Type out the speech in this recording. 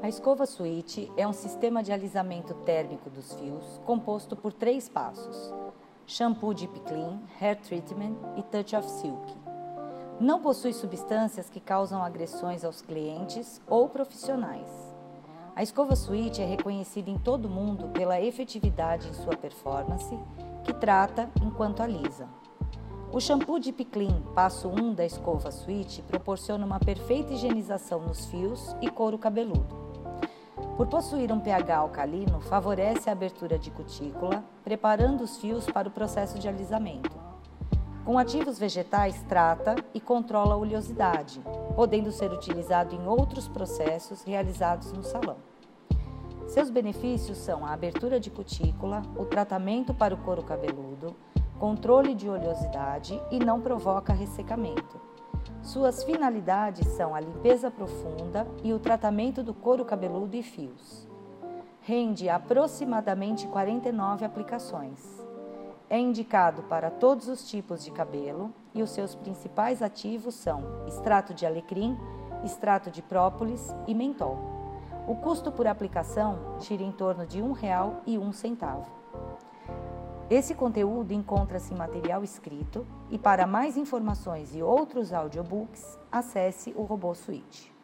A escova suíte é um sistema de alisamento térmico dos fios composto por três passos: shampoo Deep Clean, Hair Treatment e Touch of Silk. Não possui substâncias que causam agressões aos clientes ou profissionais. A escova suíte é reconhecida em todo o mundo pela efetividade em sua performance, que trata enquanto alisa. O shampoo Deep Clean, passo 1 da escova suíte, proporciona uma perfeita higienização nos fios e couro cabeludo. Por possuir um pH alcalino, favorece a abertura de cutícula, preparando os fios para o processo de alisamento. Com ativos vegetais, trata e controla a oleosidade, podendo ser utilizado em outros processos realizados no salão. Seus benefícios são a abertura de cutícula, o tratamento para o couro cabeludo, controle de oleosidade e não provoca ressecamento. Suas finalidades são a limpeza profunda e o tratamento do couro cabeludo e fios. Rende aproximadamente 49 aplicações. É indicado para todos os tipos de cabelo e os seus principais ativos são extrato de alecrim, extrato de própolis e mentol. O custo por aplicação gira em torno de R$ 1,01. Esse conteúdo encontra-se em material escrito e para mais informações e outros audiobooks, acesse o Robô Suite.